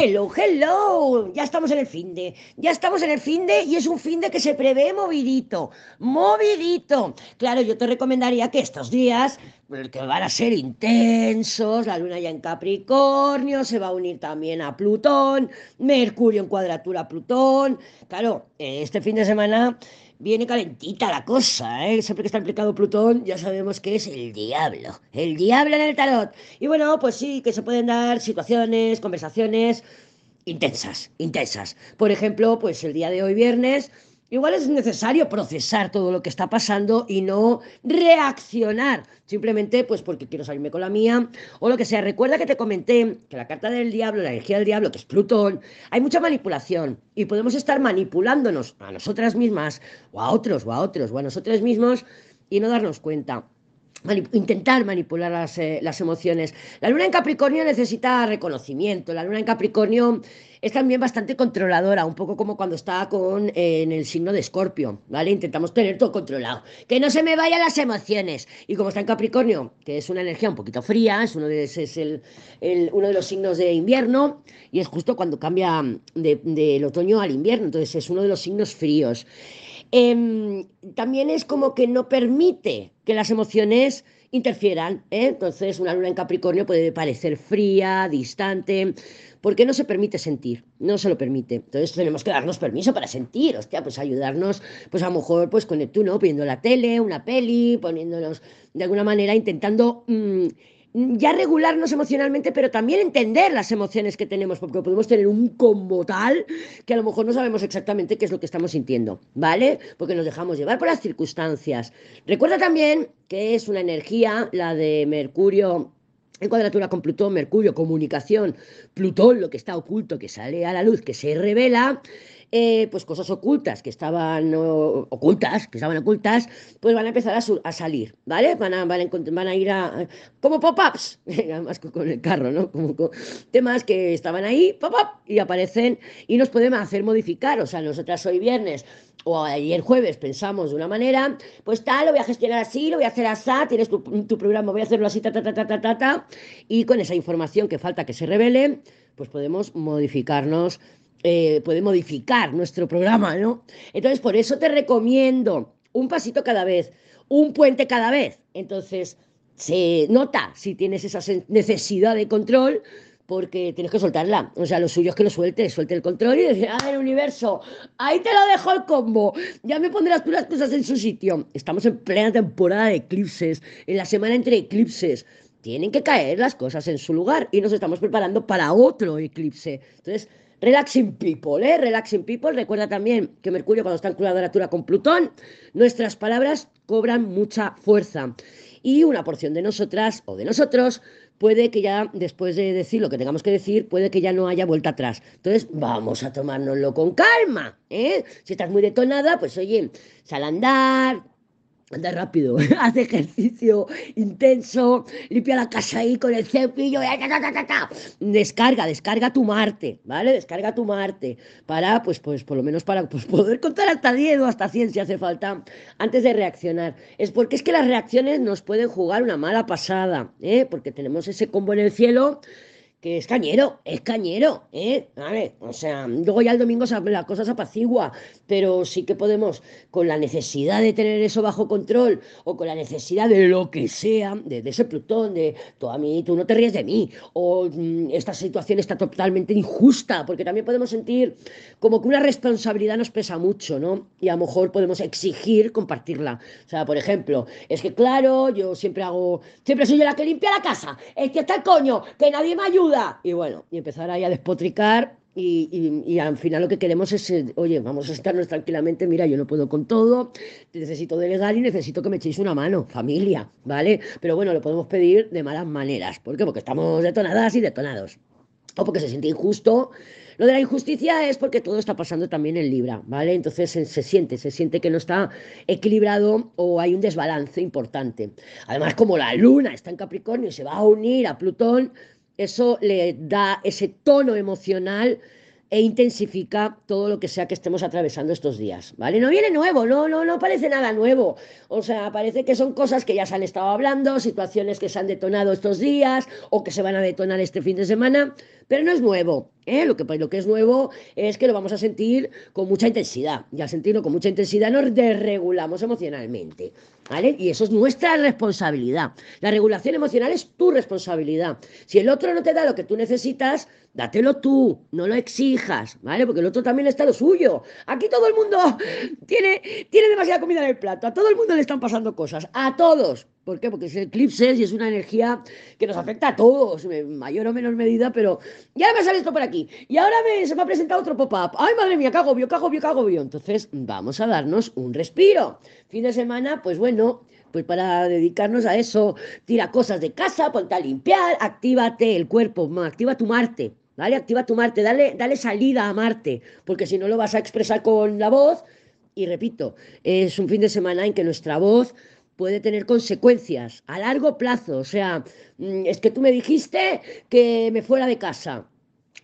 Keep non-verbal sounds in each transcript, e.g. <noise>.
Hello, hello. Ya estamos en el fin de. Ya estamos en el fin de y es un fin de que se prevé movidito. Movidito. Claro, yo te recomendaría que estos días, pues, que van a ser intensos, la luna ya en Capricornio, se va a unir también a Plutón, Mercurio en cuadratura a Plutón. Claro, este fin de semana viene calentita la cosa, ¿eh? Siempre que está implicado Plutón, ya sabemos que es el diablo, el diablo en el tarot. Y bueno, pues sí, que se pueden dar situaciones, conversaciones intensas, intensas. Por ejemplo, pues el día de hoy viernes Igual es necesario procesar todo lo que está pasando y no reaccionar, simplemente pues porque quiero salirme con la mía o lo que sea. Recuerda que te comenté que la carta del diablo, la energía del diablo, que es Plutón, hay mucha manipulación y podemos estar manipulándonos a nosotras mismas o a otros o a otros o a nosotros mismos y no darnos cuenta intentar manipular las, eh, las, emociones. La luna en Capricornio necesita reconocimiento. La luna en Capricornio es también bastante controladora, un poco como cuando está con, en el signo de Escorpio, ¿vale? Intentamos tener todo controlado. Que no se me vayan las emociones. Y como está en Capricornio, que es una energía un poquito fría, es uno de, es el, uno de los signos de invierno, y es justo cuando cambia del otoño al invierno, entonces es uno de los signos fríos. Em, también es como que no permite que las emociones interfieran. ¿eh? Entonces, una luna en Capricornio puede parecer fría, distante, porque no se permite sentir, no se lo permite. Entonces, tenemos que darnos permiso para sentir, hostia, pues ayudarnos, pues a lo mejor, pues con el tú, ¿no? Viendo la tele, una peli, poniéndonos de alguna manera, intentando. Mm, ya regularnos emocionalmente, pero también entender las emociones que tenemos, porque podemos tener un combo tal que a lo mejor no sabemos exactamente qué es lo que estamos sintiendo, ¿vale? Porque nos dejamos llevar por las circunstancias. Recuerda también que es una energía, la de Mercurio en cuadratura con Plutón, Mercurio, comunicación, Plutón, lo que está oculto, que sale a la luz, que se revela, eh, pues cosas ocultas que estaban ocultas, que estaban ocultas, pues van a empezar a, salir, ¿vale? Van a, ir a, como pop-ups, <laughs> además con el carro, ¿no? Como, temas que estaban ahí, pop-up, y aparecen y nos pueden hacer modificar, o sea, nosotras hoy viernes o ayer jueves pensamos de una manera, pues tal, lo voy a gestionar así, lo voy a hacer así, tienes tu, programa, voy a hacerlo así, ta, ta, ta, ta, ta, ta, ta, y con esa información que falta que se revele, pues podemos modificarnos eh, puede modificar nuestro programa, ¿no? Entonces, por eso te recomiendo un pasito cada vez, un puente cada vez. Entonces, se nota si tienes esa necesidad de control porque tienes que soltarla. O sea, lo suyo es que lo suelte, suelte el control y decir, ah, el universo, ahí te lo dejo el combo, ya me pondrás tú las cosas en su sitio. Estamos en plena temporada de eclipses, en la semana entre eclipses. Tienen que caer las cosas en su lugar y nos estamos preparando para otro eclipse. Entonces, Relaxing People, ¿eh? Relaxing People. Recuerda también que Mercurio, cuando está en cuadratura con Plutón, nuestras palabras cobran mucha fuerza. Y una porción de nosotras o de nosotros puede que ya, después de decir lo que tengamos que decir, puede que ya no haya vuelta atrás. Entonces, vamos a tomárnoslo con calma, ¿eh? Si estás muy detonada, pues oye, sal a andar, anda rápido, <laughs> hace ejercicio intenso, limpia la casa ahí con el cepillo, descarga, descarga tu Marte, ¿vale? Descarga tu Marte para, pues, pues, por lo menos para pues, poder contar hasta 10 o hasta 100 si hace falta antes de reaccionar. Es porque es que las reacciones nos pueden jugar una mala pasada, ¿eh? Porque tenemos ese combo en el cielo que es cañero, es cañero, ¿eh? ver, O sea, luego ya el domingo la cosa se apacigua, pero sí que podemos, con la necesidad de tener eso bajo control, o con la necesidad de lo que sea, de, ese Plutón, de tú a mí, tú no te ríes de mí, o mm, esta situación está totalmente injusta, porque también podemos sentir como que una responsabilidad nos pesa mucho, ¿no? Y a lo mejor podemos exigir compartirla. O sea, por ejemplo, es que claro, yo siempre hago, siempre soy yo la que limpia la casa, es que está el coño, que nadie me ayuda y bueno, y empezar ahí a despotricar y, al final lo que queremos es, eh, oye, vamos a estarnos tranquilamente, mira, yo no puedo con todo, necesito delegar y necesito que me echéis una mano, familia, ¿vale? Pero bueno, lo podemos pedir de malas maneras. ¿Por qué? Porque estamos detonadas y detonados. O porque se siente injusto. Lo de la injusticia es porque todo está pasando también en Libra, ¿vale? Entonces se, se, siente, se siente que no está equilibrado o hay un desbalance importante. Además, como la luna está en Capricornio y se va a unir a Plutón, eso le da ese tono emocional e intensifica todo lo que sea que estemos atravesando estos días, ¿vale? No viene nuevo, no, no, no parece nada nuevo. O sea, parece que son cosas que ya se han estado hablando, situaciones que se han detonado estos días o que se van a detonar este fin de semana, pero no es nuevo. ¿eh? Lo, que, lo que es nuevo es que lo vamos a sentir con mucha intensidad. Y al sentirlo con mucha intensidad nos desregulamos emocionalmente. ¿Vale? Y eso es nuestra responsabilidad. La regulación emocional es tu responsabilidad. Si el otro no te da lo que tú necesitas, dátelo tú, no lo exijas, ¿vale? Porque el otro también está lo suyo. Aquí todo el mundo <laughs> tiene, tiene demasiada comida en el plato, a todo el mundo le están pasando cosas, a todos. ¿Por qué? Porque es eclipses y es una energía que nos afecta a todos, en mayor o menor medida, pero ya me sale esto por aquí. Y ahora me, se me ha presentado otro pop-up. ¡Ay, madre mía, qué agobio, qué agobio, qué agobio! Entonces, vamos a darnos un respiro. Fin de semana, pues bueno, pues para dedicarnos a eso, tira cosas de casa, ponte a limpiar, actívate el cuerpo, activa tu Marte, ¿vale? Activa tu Marte, dale, dale salida a Marte, porque si no lo vas a expresar con la voz. Y repito, es un fin de semana en que nuestra voz puede tener consecuencias a largo plazo. O sea, mm, es que tú me dijiste que me fuera de casa.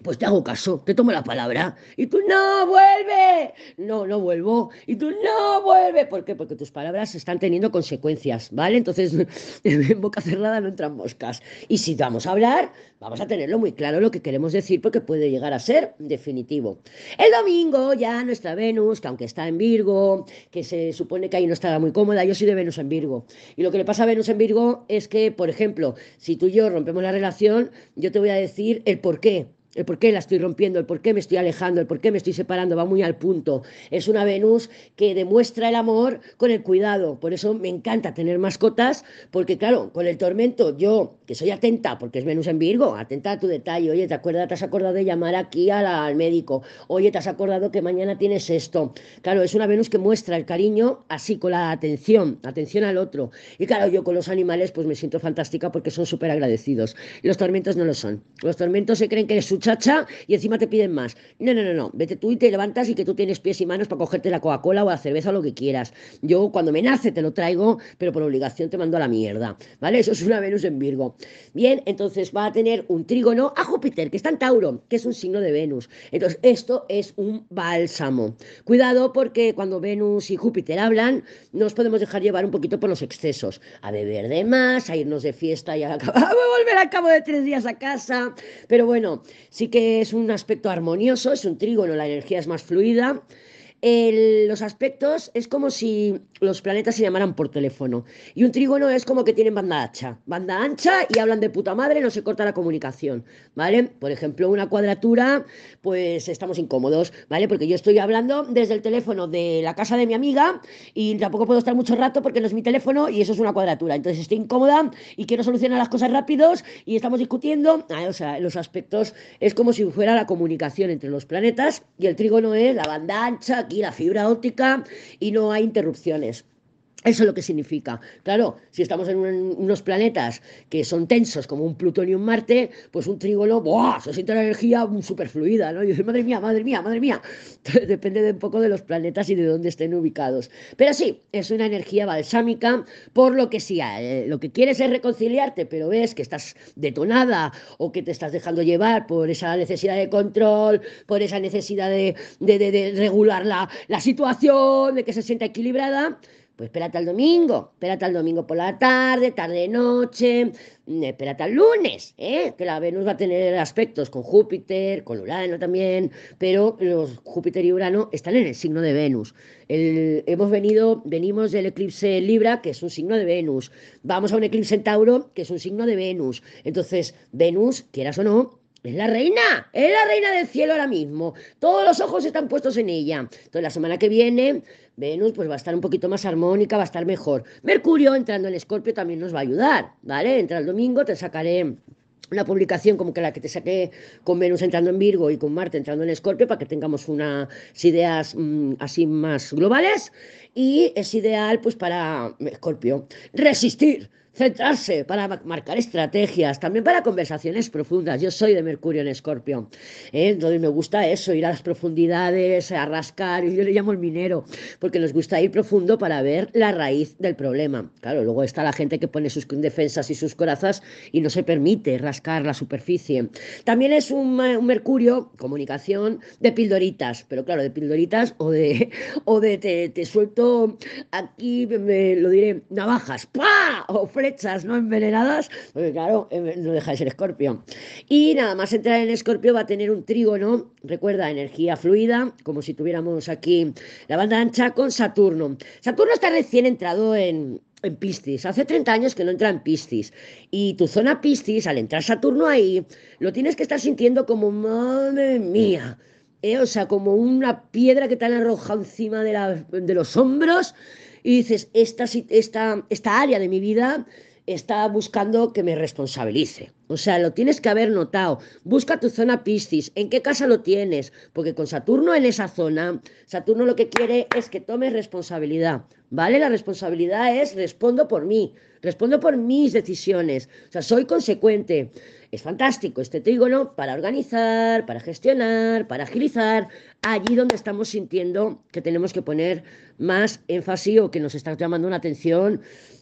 Pues te hago caso, te tomo la palabra. Y tú, no, vuelve. No, no vuelvo. Y tú, no, vuelve. ¿Por qué? Porque tus palabras están teniendo consecuencias, ¿vale? Entonces, <laughs> en boca cerrada no entran moscas. Y si vamos a hablar, vamos a tenerlo muy claro lo que queremos decir porque puede llegar a ser definitivo. El domingo ya nuestra Venus, que aunque está en Virgo, que se supone que ahí no estaba muy cómoda, yo soy de Venus en Virgo. Y lo que le pasa a Venus en Virgo es que, por ejemplo, si tú y yo rompemos la relación, yo te voy a decir el por qué el por qué la estoy rompiendo, el por qué me estoy alejando, el por qué me estoy separando, va muy al punto. Es una Venus que demuestra el amor con el cuidado. Por eso me encanta tener mascotas, porque claro, con el tormento, yo, que soy atenta, porque es Venus en Virgo, atenta a tu detalle, oye, ¿te acuerdas, te has acordado de llamar aquí al médico? Oye, ¿te has acordado que mañana tienes esto? Claro, es una Venus que muestra el cariño así, con la atención, atención al otro. Y claro, yo con los animales, pues me siento fantástica porque son súper agradecidos. Los tormentos no lo son. Los tormentos se creen que es su chacha y encima te piden más. No, no, no, no. Vete tú y te levantas y que tú tienes pies y manos para cogerte la Coca-Cola o la cerveza o lo que quieras. Yo cuando me nace te lo traigo, pero por obligación te mando a la mierda. ¿Vale? Eso es una Venus en Virgo. Bien, entonces va a tener un trígono a Júpiter, que está en Tauro, que es un signo de Venus. Entonces, esto es un bálsamo. Cuidado porque cuando Venus y Júpiter hablan, nos podemos dejar llevar un poquito por los excesos. A beber de más, a irnos de fiesta y a, <laughs> a volver al cabo de tres días a casa. Pero bueno, sí que es un aspecto armonioso, es un trígono, la energía es más fluida. Los aspectos es como si los planetas se llamaran por teléfono. Y un trígono es como que tienen banda ancha. Banda ancha y hablan de puta madre, no se corta la comunicación, ¿vale? Por ejemplo, una cuadratura, pues estamos incómodos, ¿vale? Porque yo estoy hablando desde el teléfono de la casa de mi amiga y tampoco puedo estar mucho rato porque no es mi teléfono y eso es una cuadratura. Entonces estoy incómoda y quiero solucionar las cosas rápidos y estamos discutiendo. Ah, o sea, los aspectos es como si fuera la comunicación entre los planetas y el trígono es la banda ancha, la fibra óptica y no hay interrupciones. Eso es lo que significa. Claro, si estamos en, unos planetas que son tensos, como un Plutón y un Marte, pues un trígono, ¡buah! Se siente la energía superfluida, ¿no? Y dices, madre mía, madre mía, madre mía. <laughs> depende de un poco de los planetas y de dónde estén ubicados. Pero sí, es una energía balsámica, por lo que sí, eh, lo que quieres es reconciliarte, pero ves que estás detonada o que te estás dejando llevar por esa necesidad de control, por esa necesidad de, regular la, la situación, de que se sienta equilibrada pues espérate al domingo, espérate al domingo por la tarde, tarde, noche, mm, espérate al lunes, ¿eh? que la Venus va a tener aspectos con Júpiter, con Urano también, pero los Júpiter y Urano están en el signo de Venus. hemos venido, venimos del eclipse Libra, que es un signo de Venus. Vamos a un eclipse en Tauro, que es un signo de Venus. Entonces, Venus, quieras o no, es la reina, es la reina del cielo ahora mismo. Todos los ojos están puestos en ella. Entonces la semana que viene Venus pues va a estar un poquito más armónica, va a estar mejor. Mercurio entrando en Escorpio también nos va a ayudar, ¿vale? Entra el domingo, te sacaré una publicación como que la que te saqué con Venus entrando en Virgo y con Marte entrando en Escorpio para que tengamos unas ideas mm, así más globales y es ideal pues para Escorpio resistir centrarse para marcar estrategias, también para conversaciones profundas. Yo soy de Mercurio en Escorpio, ¿eh? entonces me gusta eso, ir a las profundidades, a rascar, yo le llamo el minero, porque nos gusta ir profundo para ver la raíz del problema. Claro, luego está la gente que pone sus defensas y sus corazas y no se permite rascar la superficie. También es un, Mercurio, comunicación, de pildoritas, pero claro, de pildoritas o de, <laughs> o de te, suelto aquí, me, lo diré, navajas, ¡pah! O ¿no? Envenenadas, porque claro, no deja de ser escorpio. Y nada más entrar en escorpio va a tener un trígono, recuerda, energía fluida, como si tuviéramos aquí la banda ancha con Saturno. Saturno está recién entrado en, Piscis. Hace 30 años que no entra en Piscis. Y tu zona Piscis, al entrar Saturno ahí, lo tienes que estar sintiendo como, madre mía, ¿eh? o sea, como una piedra que te han arrojado encima de los hombros y dices, esta, esta, esta área de mi vida está buscando que me responsabilice. O sea, lo tienes que haber notado. Busca tu zona Piscis. ¿En qué casa lo tienes? Porque con Saturno en esa zona, Saturno lo que quiere es que tomes responsabilidad. ¿Vale? La responsabilidad es respondo por mí, respondo por mis decisiones. O sea, soy consecuente. Es fantástico este trígono para organizar, para gestionar, para agilizar, allí donde estamos sintiendo que tenemos que poner más énfasis o que nos está llamando una atención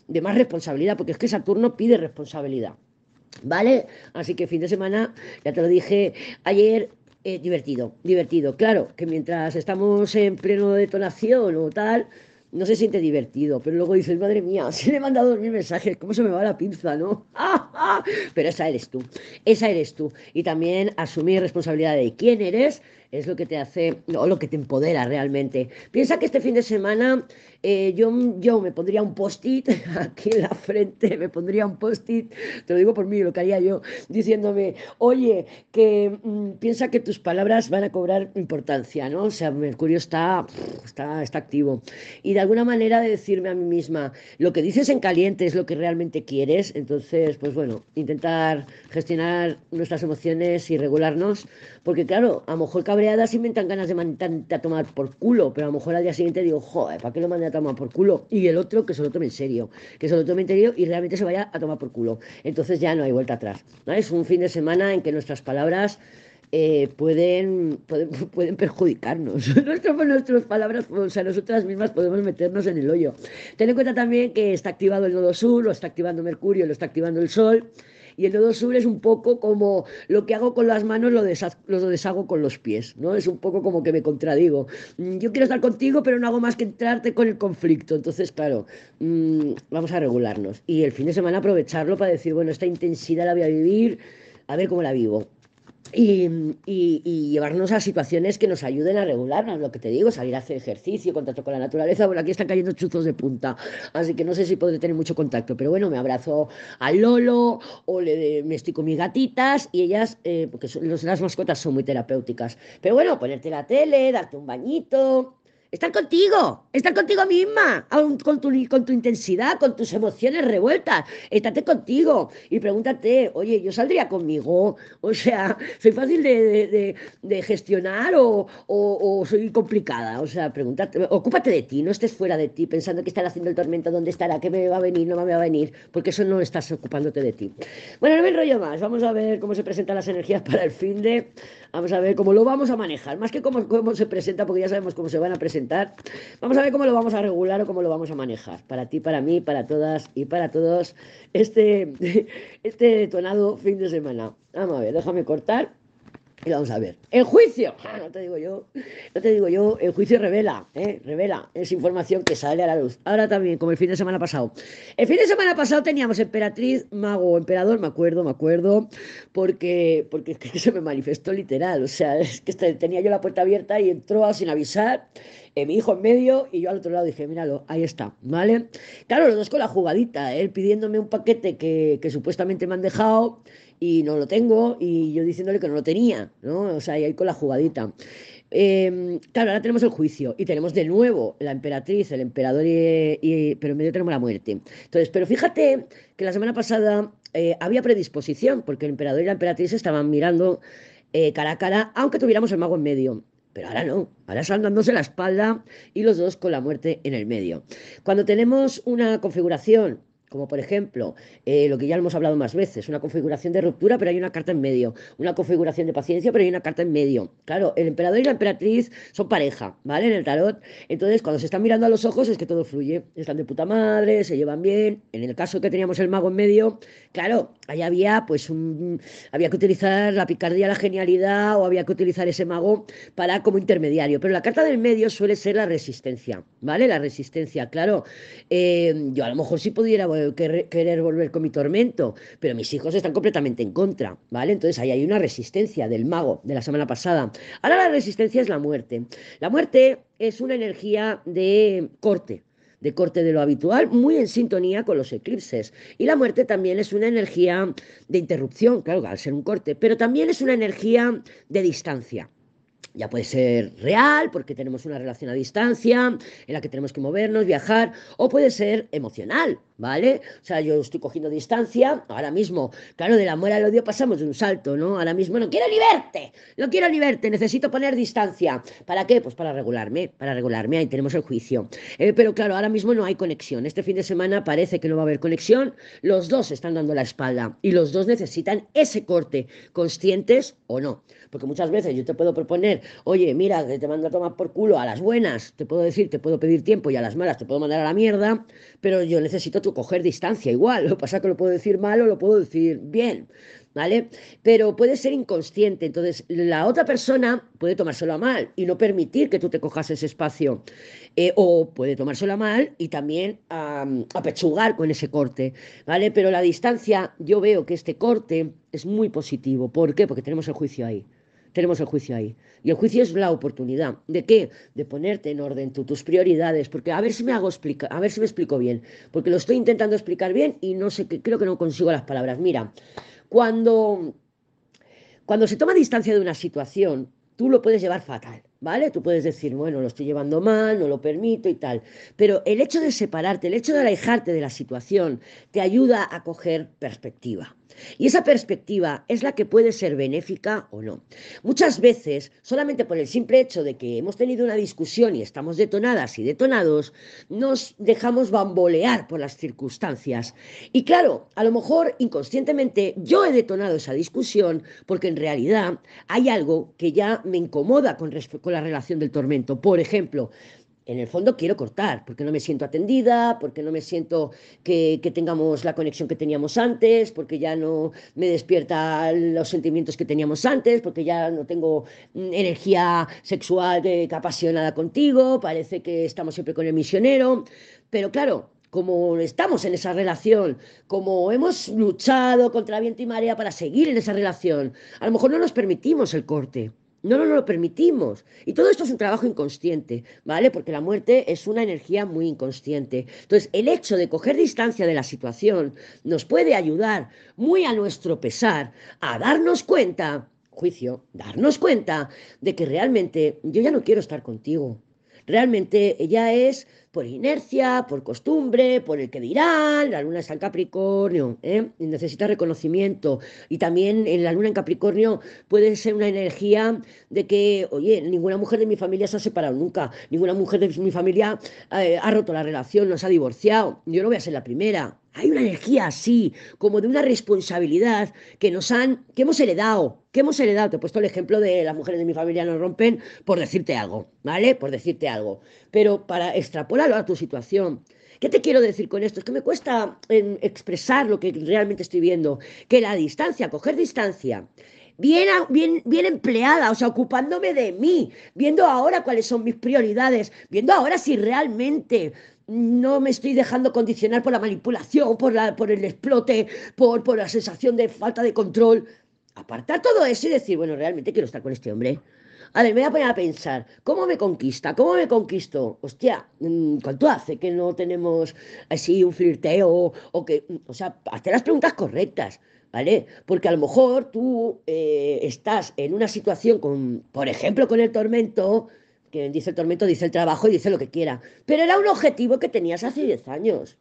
de más responsabilidad, porque es que Saturno pide responsabilidad. ¿Vale? Así que fin de semana, ya te lo dije ayer, eh, divertido, divertido. Claro, que mientras estamos en pleno detonación o tal, no se siente divertido, pero luego dices, madre mía, <laughs> si le he mandado mil mensajes, ¿cómo se me va la pinza, no? <laughs> pero esa eres tú, esa eres tú. Y también asumir responsabilidad de quién eres es lo que te hace, o lo que te empodera realmente. Piensa que este fin de semana eh, yo, yo me pondría un post-it <laughs> aquí en la frente, me pondría un post-it, te lo digo por mí, lo que haría yo, diciéndome, oye, que mm, piensa que tus palabras van a cobrar importancia, ¿no? O sea, Mercurio está, está, está activo. Y de alguna manera de decirme a mí misma, lo que dices en caliente es lo que realmente quieres, entonces, pues bueno, intentar gestionar nuestras emociones y regularnos, porque claro, a lo mejor cabreadas inventan ganas de mandarte a tomar por culo, pero a lo mejor al día siguiente digo, joder, ¿para qué lo mandé a tomar por culo? Y el otro que se lo tome en serio, que se lo tome en serio y realmente se vaya a tomar por culo. Entonces ya no hay vuelta atrás. ¿no? Es un fin de semana en que nuestras palabras eh, pueden, pueden, <laughs> pueden, perjudicarnos. <laughs> nuestras palabras, o sea, nosotras mismas podemos meternos en el hoyo. Ten en cuenta también que está activado el nodo sur, lo está activando Mercurio, lo está activando el Sol. Y el nodo sur es un poco como lo que hago con las manos lo, lo deshago con los pies, ¿no? Es un poco como que me contradigo. Mm, yo quiero estar contigo, pero no hago más que entrarte con el conflicto. Entonces, claro, mmm, vamos a regularnos. Y el fin de semana aprovecharlo para decir, bueno, esta intensidad la voy a vivir, a ver cómo la vivo. Y, llevarnos a situaciones que nos ayuden a regularnos, lo que te digo, salir a hacer ejercicio, contacto con la naturaleza. Bueno, aquí están cayendo chuzos de punta, así que no sé si podré tener mucho contacto, pero bueno, me abrazo al Lolo o le, me estoy con mis gatitas y ellas, eh, porque las mascotas son muy terapéuticas. Pero bueno, ponerte la tele, darte un bañito, Estar contigo, estar contigo misma, con tu, con tu intensidad, con tus emociones revueltas. Estate contigo y pregúntate, oye, ¿yo saldría conmigo? O sea, ¿soy fácil de, gestionar o, o, soy complicada? O sea, pregúntate, ocúpate de ti, no estés fuera de ti pensando que estará haciendo el tormento, dónde estará, qué me va a venir, no me va a venir, porque eso no estás ocupándote de ti. Bueno, no me enrollo más, vamos a ver cómo se presentan las energías para el fin de... Vamos a ver cómo lo vamos a manejar, más que cómo se presenta, porque ya sabemos cómo se van a presentar. Vamos a ver cómo lo vamos a regular o cómo lo vamos a manejar. Para ti, para mí, para todas y para todos, este, <laughs> este detonado fin de semana. Vamos a ver, déjame cortar. Y vamos a ver. El juicio, <laughs> no te digo yo, no te digo yo, el juicio revela, ¿eh? revela, es información que sale a la luz. Ahora también, como el fin de semana pasado. El fin de semana pasado teníamos emperatriz, mago, emperador, me acuerdo, me acuerdo, porque, porque <laughs> se me manifestó literal. O sea, es que este, tenía yo la puerta abierta y entró sin avisar. Eh, mi hijo en medio y yo al otro lado dije, míralo, ahí está, ¿vale? Claro, los dos con la jugadita, él pidiéndome un paquete que, que supuestamente me han dejado y no lo tengo y yo diciéndole que no lo tenía, ¿no? O sea, y ahí con la jugadita. Em, claro, ahora tenemos el juicio y tenemos de nuevo la emperatriz, el emperador, y, pero en medio tenemos la muerte. Entonces, pero fíjate que la semana pasada eh, había predisposición, porque el emperador y la emperatriz estaban mirando eh, cara a cara, aunque tuviéramos el mago en medio. Pero ahora no, ahora están dándose la espalda y los dos con la muerte en el medio. Cuando tenemos una configuración como por ejemplo eh, lo que ya hemos hablado más veces, una configuración de ruptura, pero hay una carta en medio, una configuración de paciencia, pero hay una carta en medio. Claro, el emperador y la emperatriz son pareja, ¿vale? En el tarot. Entonces, cuando se están mirando a los ojos es que todo fluye, están de puta madre, se llevan bien. En el caso que teníamos el mago en medio, claro, ahí había pues un, había que utilizar la picardía, la genialidad o había que utilizar ese mago para como intermediario. Pero la carta del medio suele ser la resistencia, ¿vale? La resistencia, claro. Eh, yo a lo mejor si pudiera eh, querer volver con mi tormento, pero mis hijos están completamente en contra, ¿vale? Entonces ahí hay una resistencia del mago de la semana pasada. Ahora la resistencia es la muerte. La muerte es una energía de corte, de corte de lo habitual, muy en sintonía con los eclipses. Y la muerte también es una energía de interrupción, claro, al ser un corte, pero también es una energía de distancia. Ya puede ser real, porque tenemos una relación a distancia en la que tenemos que movernos, viajar, o puede ser emocional, ¿vale? O sea, yo estoy cogiendo distancia, ahora mismo, claro, del amor al odio pasamos de un salto, ¿no? Ahora mismo no quiero ni verte, no quiero ni verte, necesito poner distancia. ¿Para qué? Pues para regularme, para regularme, ahí tenemos el juicio. Eh, pero claro, ahora mismo no hay conexión. Este fin de semana parece que no va a haber conexión, los dos están dando la espalda y los dos necesitan ese corte, conscientes o no. Porque muchas veces yo te puedo proponer, oye, mira, te mando a tomar por culo a las buenas, te puedo decir, te puedo pedir tiempo y a las malas te puedo mandar a la mierda, pero yo necesito tu coger distancia igual. Lo que pasa es que lo puedo decir mal o lo puedo decir bien. ¿Vale? Pero puede ser inconsciente, entonces la otra persona puede tomárselo a mal y no permitir que tú te cojas ese espacio. Eh, o puede tomárselo a mal y también apechugar con ese corte, ¿vale? Pero la distancia, yo veo que este corte es muy positivo. ¿Por qué? Porque tenemos el juicio ahí tenemos el juicio ahí. Y el juicio es la oportunidad. ¿De qué? De ponerte en orden tus prioridades. Porque a ver si me hago explicar, a ver si me explico bien. Porque lo estoy intentando explicar bien y no sé, creo que no consigo las palabras. Mira, cuando, cuando se toma distancia de una situación, tú lo puedes llevar fatal. ¿Vale? Tú puedes decir, bueno, lo estoy llevando mal, no lo permito y tal. Pero el hecho de separarte, el hecho de alejarte de la situación, te ayuda a coger perspectiva. Y esa perspectiva es la que puede ser benéfica o no. Muchas veces, solamente por el simple hecho de que hemos tenido una discusión y estamos detonadas y detonados, nos dejamos bambolear por las circunstancias. Y claro, a lo mejor inconscientemente yo he detonado esa discusión porque en realidad hay algo que ya me incomoda con, la relación del tormento. Por ejemplo, en el fondo quiero cortar, porque no me siento atendida, porque no me siento que, tengamos la conexión que teníamos antes, porque ya no me despierta los sentimientos que teníamos antes, porque ya no tengo mm, energía sexual que, apasionada contigo, parece que estamos siempre con el misionero, pero claro, como estamos en esa relación, como hemos luchado contra viento y marea para seguir en esa relación, a lo mejor no nos permitimos el corte. No nos lo permitimos. Y todo esto es un trabajo inconsciente, ¿vale? Porque la muerte es una energía muy inconsciente. Entonces, el hecho de coger distancia de la situación nos puede ayudar, muy a nuestro pesar, a darnos cuenta, juicio, darnos cuenta de que realmente yo ya no quiero estar contigo. Realmente ella es por inercia, por costumbre, por el que dirán, la luna está en Capricornio, ¿eh? necesita reconocimiento. Y también en la luna en Capricornio puede ser una energía de que, oye, ninguna mujer de mi familia se ha separado nunca, ninguna mujer de mi familia eh, ha roto la relación, no se ha divorciado, yo no voy a ser la primera. Hay una energía así, como de una responsabilidad que nos han, que hemos heredado, que hemos heredado. Te he puesto el ejemplo de las mujeres de mi familia no rompen por decirte algo, ¿vale? Por decirte algo. Pero para extrapolarlo a tu situación, ¿Qué te quiero decir con esto? Es que me cuesta em, expresar lo que realmente estoy viendo. Que la distancia, coger distancia, bien, bien, bien empleada, o sea, ocupándome de mí, viendo ahora cuáles son mis prioridades, viendo ahora si realmente no me estoy dejando condicionar por la manipulación, por, la, por el explote, por, por la sensación de falta de control. Apartar todo eso y decir, bueno, realmente quiero estar con este hombre. A ver, me voy a poner a pensar, ¿cómo me conquista? ¿Cómo me conquisto? Hostia, mm, ¿cuánto hace que no tenemos así un flirteo? O que, mm, o sea, hazte las preguntas correctas, ¿vale? Porque a lo mejor tú eh, estás en una situación con, por ejemplo, con el tormento, que dice el tormento, dice el trabajo y dice lo que quiera. Pero era un objetivo que tenías hace 10 años.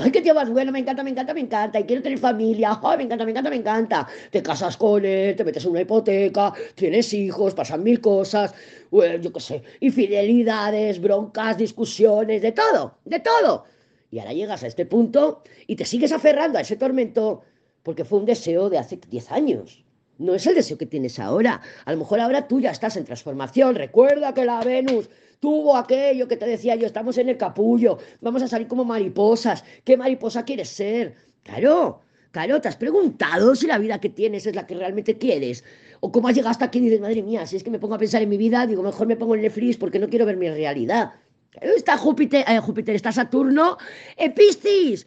Ay, qué tío más bueno, me encanta, me encanta, me encanta, y quiero tener familia, ay, me encanta, me encanta, me encanta. Te casas con él, te metes en una hipoteca, tienes hijos, pasan mil cosas, yo qué sé, infidelidades, broncas, discusiones, de todo, de todo. Y ahora llegas a este punto y te sigues aferrando a ese tormento porque fue un deseo de hace 10 años. No es el deseo que tienes ahora. A lo mejor ahora tú ya estás en transformación. Recuerda que la Venus tuvo aquello que te decía yo, estamos en el capullo, vamos a salir como mariposas. ¿Qué mariposa quieres ser? Claro, claro, te has preguntado si la vida que tienes es la que realmente quieres. O cómo has llegado hasta aquí y dices, madre mía, si es que me pongo a pensar en mi vida, digo, mejor me pongo en Netflix porque no quiero ver mi realidad. Está Júpiter, eh, Júpiter, está Saturno en Piscis.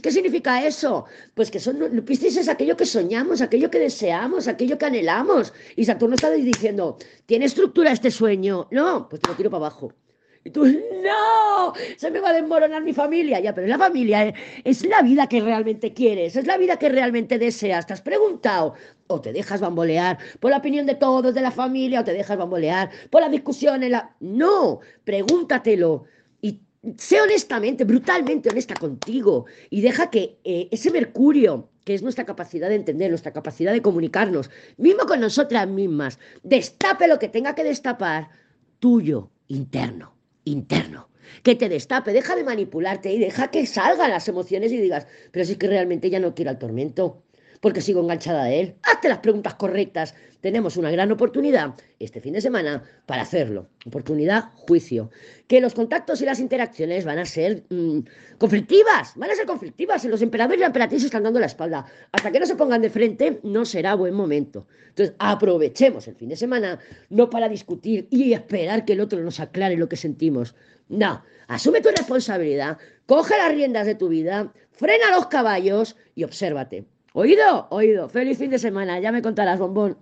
¿Qué significa eso? Pues que son, Piscis es aquello que soñamos, aquello que deseamos, aquello que anhelamos. Y Saturno está diciendo, ¿tiene estructura este sueño? No, pues te lo tiro para abajo. Y tú, no, se me va a desmoronar mi familia. Ya, pero es la familia, eh, es la vida que realmente quieres, es la vida que realmente deseas. ¿Te has preguntado? O te dejas bambolear por la opinión de todos de la familia, o te dejas bambolear por la discusión en la... No, pregúntatelo. Y sé honestamente, brutalmente honesta contigo. Y deja que eh, ese Mercurio, que es nuestra capacidad de entender, nuestra capacidad de comunicarnos, mismo con nosotras mismas, destape lo que tenga que destapar tuyo, interno interno, que te destape, deja de manipularte y deja que salgan las emociones y digas, pero si es que realmente ya no quiero el tormento, porque sigo enganchada a él. Hazte las preguntas correctas. Tenemos una gran oportunidad este fin de semana para hacerlo. Oportunidad, juicio. Que los contactos y las interacciones van a ser mm, conflictivas, van a ser conflictivas. Los emperadores y la emperatriz están dando la espalda. Hasta que no se pongan de frente, no será buen momento. Entonces, aprovechemos el fin de semana, no para discutir y esperar que el otro nos aclare lo que sentimos. No, asume tu responsabilidad, coge las riendas de tu vida, frena los caballos y obsérvate. Oído, oído. Feliz fin de semana. Ya me contarás, bombón.